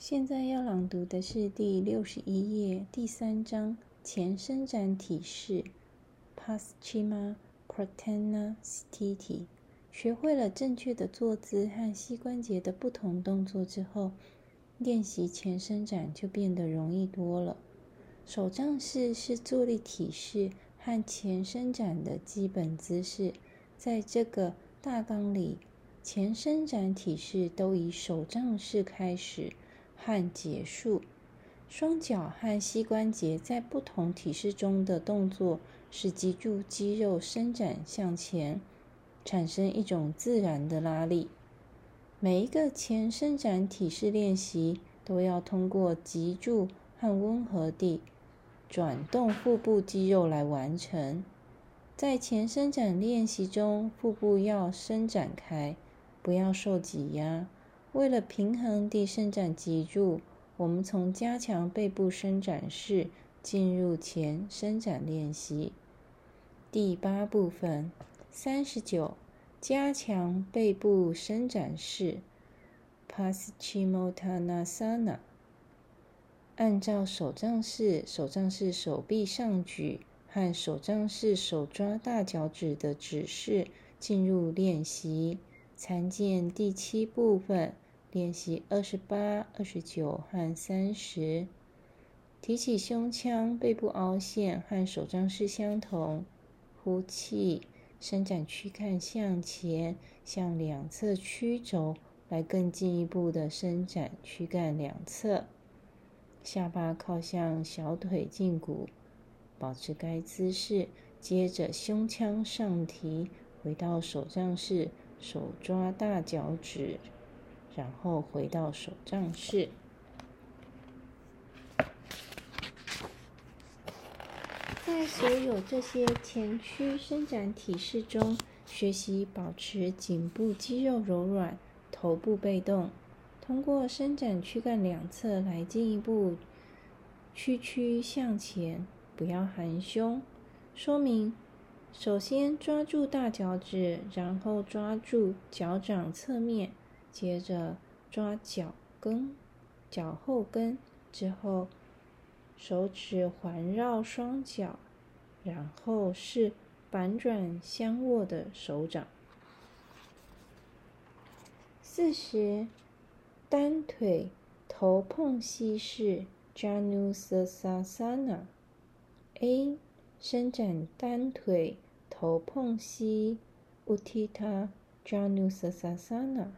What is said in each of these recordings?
现在要朗读的是第六十一页第三章前伸展体式 （Paschima Protena Stiti）。学会了正确的坐姿和膝关节的不同动作之后，练习前伸展就变得容易多了。手杖式是坐立体式和前伸展的基本姿势。在这个大纲里，前伸展体式都以手杖式开始和结束。双脚和膝关节在不同体式中的动作，使脊柱肌肉伸展向前。产生一种自然的拉力。每一个前伸展体式练习都要通过脊柱和温和地转动腹部肌肉来完成。在前伸展练习中，腹部要伸展开，不要受挤压。为了平衡地伸展脊柱，我们从加强背部伸展式进入前伸展练习。第八部分。三十九，加强背部伸展式 p a s c h i m o t a n a s a n a。按照手杖式、手杖式手臂上举和手杖式手抓大脚趾的指示进入练习。参见第七部分练习二十八、二十九和三十。提起胸腔，背部凹陷和手杖式相同。呼气。伸展躯干向前，向两侧曲轴来更进一步的伸展躯干两侧。下巴靠向小腿胫骨，保持该姿势。接着胸腔上提，回到手杖式，手抓大脚趾，然后回到手杖式。在所有这些前屈伸展体式中，学习保持颈部肌肉柔软，头部被动，通过伸展躯干两侧来进一步屈曲向前，不要含胸。说明：首先抓住大脚趾，然后抓住脚掌侧面，接着抓脚跟、脚后跟，之后。手指环绕双脚，然后是反转相握的手掌。四十，单腿头碰膝式 （Janusasana）。A. 伸展单腿头碰膝，Uttita Janusasana）。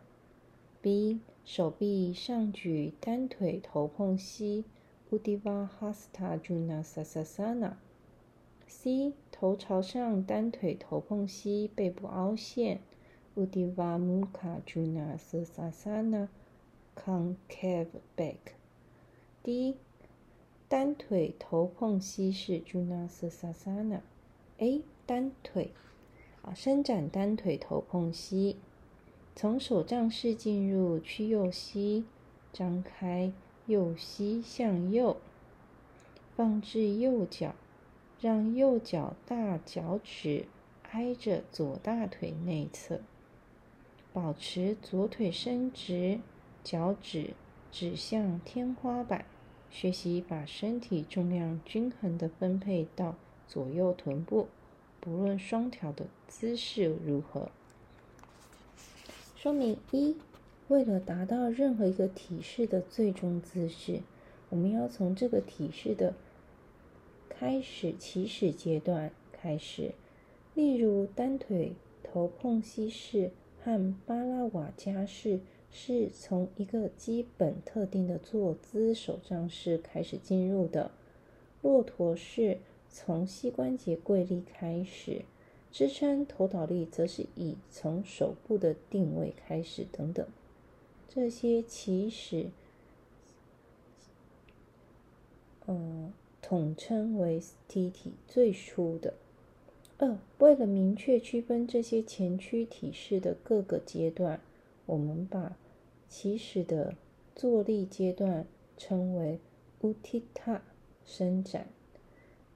B. 手臂上举单腿头碰膝。Uddiyana Janusasana。C. 头朝上，单腿头碰膝，背部凹陷。，Uddivamukha Janusasana。Concave back。D. 单腿头碰膝式 Janusasana。A. 单腿啊，伸展单腿头碰膝，从手杖式进入屈右膝，张开。右膝向右，放置右脚，让右脚大脚趾挨着左大腿内侧，保持左腿伸直，脚趾指向天花板。学习把身体重量均衡的分配到左右臀部，不论双条的姿势如何。说明一。为了达到任何一个体式的最终姿势，我们要从这个体式的开始起始阶段开始。例如，单腿头碰膝式和巴拉瓦加式是从一个基本特定的坐姿手杖式开始进入的。骆驼式从膝关节跪立开始，支撑头倒立则是以从手部的定位开始，等等。这些起始，嗯，统称为 T T 最初的。二，为了明确区分这些前驱体式的各个阶段，我们把起始的坐立阶段称为 utita，伸展，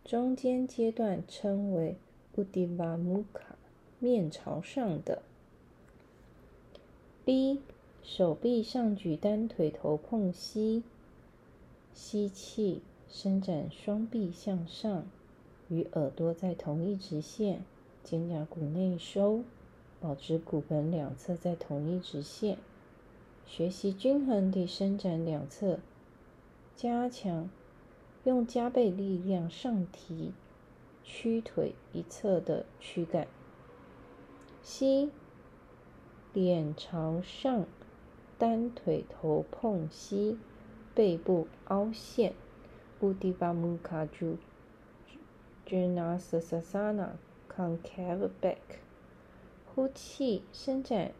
中间阶段称为 Uddiyana Mukha 面朝上的。B 手臂上举，单腿头碰膝，吸气，伸展双臂向上，与耳朵在同一直线，肩胛骨内收，保持骨盆两侧在同一直线。学习均衡地伸展两侧，加强用加倍力量上提屈腿一侧的躯干。吸，脸朝上，单腿头碰膝，背部凹陷。Uddiyana Mukha Janusasana Concave Back。呼气，伸展。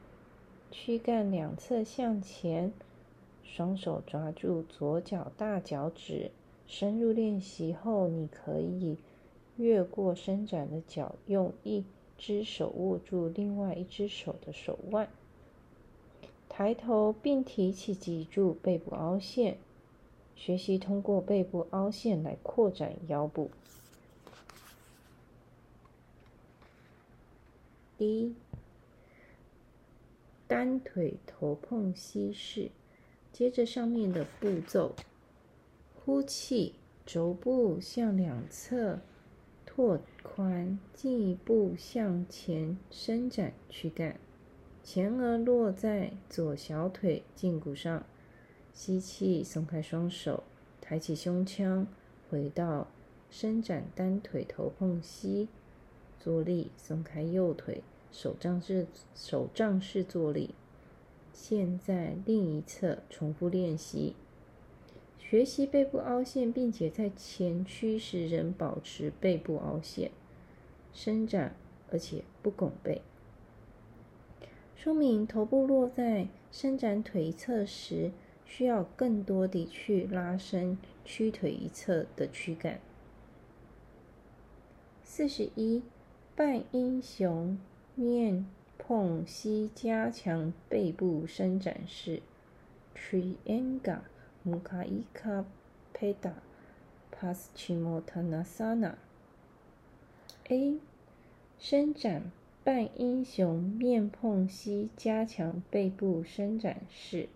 躯干两侧向前，双手抓住左脚大脚趾。深入练习后，你可以越过伸展的脚，用一只手握住另外一只手的手腕。抬头并提起脊柱，背部凹陷。学习通过背部凹陷来扩展腰部。第一。单腿头碰膝式，接着上面的步骤，呼气，肘部向两侧拓宽，进一步向前伸展躯干，前额落在左小腿胫骨上，吸气，松开双手，抬起胸腔，回到伸展单腿头碰膝，坐立，松开右腿。手杖式手杖式坐立。现在另一侧重复练习，学习背部凹陷，并且在前屈时仍保持背部凹陷，伸展而且不拱背。说明头部落在伸展腿一侧时，需要更多地去拉伸屈腿一侧的躯干。四十一，半英雄。面碰膝，加强背部伸展式。Trianga Mukha Ika Peda Paschimottanasana。A. 伸展半英雄面碰膝，加强背部伸展式。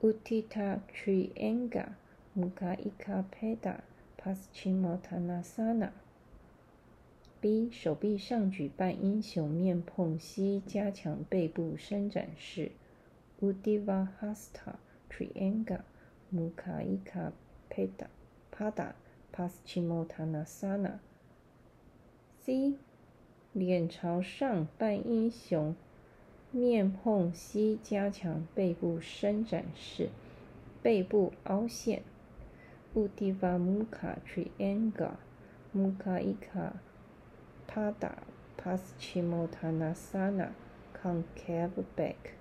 Uttita Trianga Mukha Ika Peda Paschimottanasana。B 手臂上举半英雄面碰膝，加强背部伸展式。udivahasta trianga m u k a Ika Pada Pada Paschimotana Sana。C 脸朝上半英雄面碰膝，加强背部伸展式，背部凹陷。u d i v a m u k a Trianga m u k a Ika Pada paschimo tanasana Concave Back。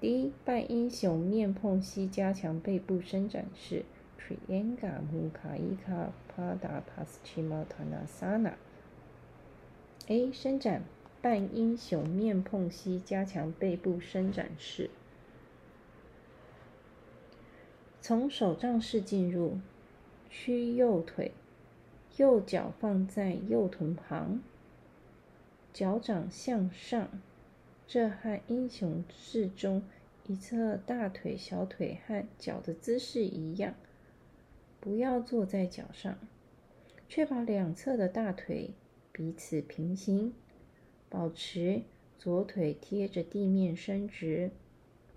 D 半英雄面碰膝，加强背部伸展式。Trianga muka ika Pada paschimo tanasana。A 伸展半英雄面碰膝，加强背部伸展式。从手杖式进入，屈右腿。右脚放在右臀旁，脚掌向上，这和英雄式中一侧大腿、小腿和脚的姿势一样。不要坐在脚上，确保两侧的大腿彼此平行，保持左腿贴着地面伸直，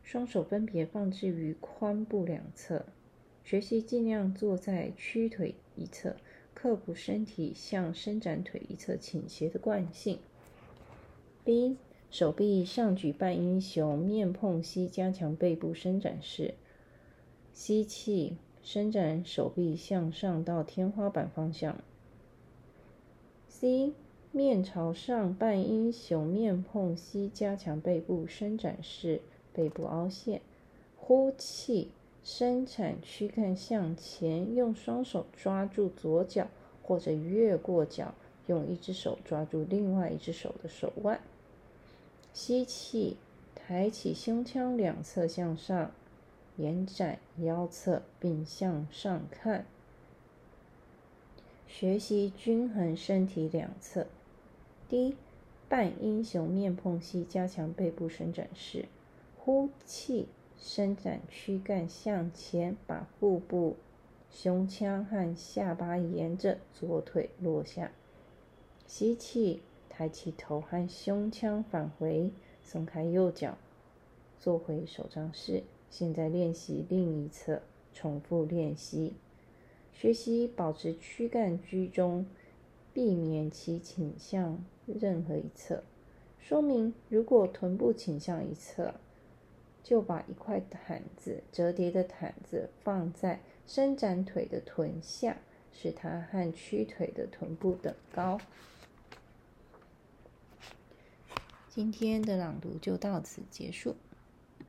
双手分别放置于髋部两侧。学习尽量坐在屈腿一侧。克服身体向伸展腿一侧倾斜的惯性。B 手臂上举半英雄面碰膝，加强背部伸展式。吸气，伸展手臂向上到天花板方向。C 面朝上半英雄面碰膝，加强背部伸展式，背部凹陷。呼气。伸展躯干向前，用双手抓住左脚，或者越过脚，用一只手抓住另外一只手的手腕。吸气，抬起胸腔两侧向上，延展腰侧并向上看。学习均衡身体两侧。第一，半英雄面碰膝，加强背部伸展式。呼气，伸展躯干向前，把腹部、胸腔和下巴沿着左腿落下。吸气，抬起头和胸腔返回，松开右脚，做回手杖式。现在练习另一侧，重复练习，学习保持躯干居中，避免其倾向任何一侧。说明：如果臀部倾向一侧，就把一块毯子折叠的毯子放在伸展腿的臀下，使它和屈腿的臀部等高。今天的朗读就到此结束。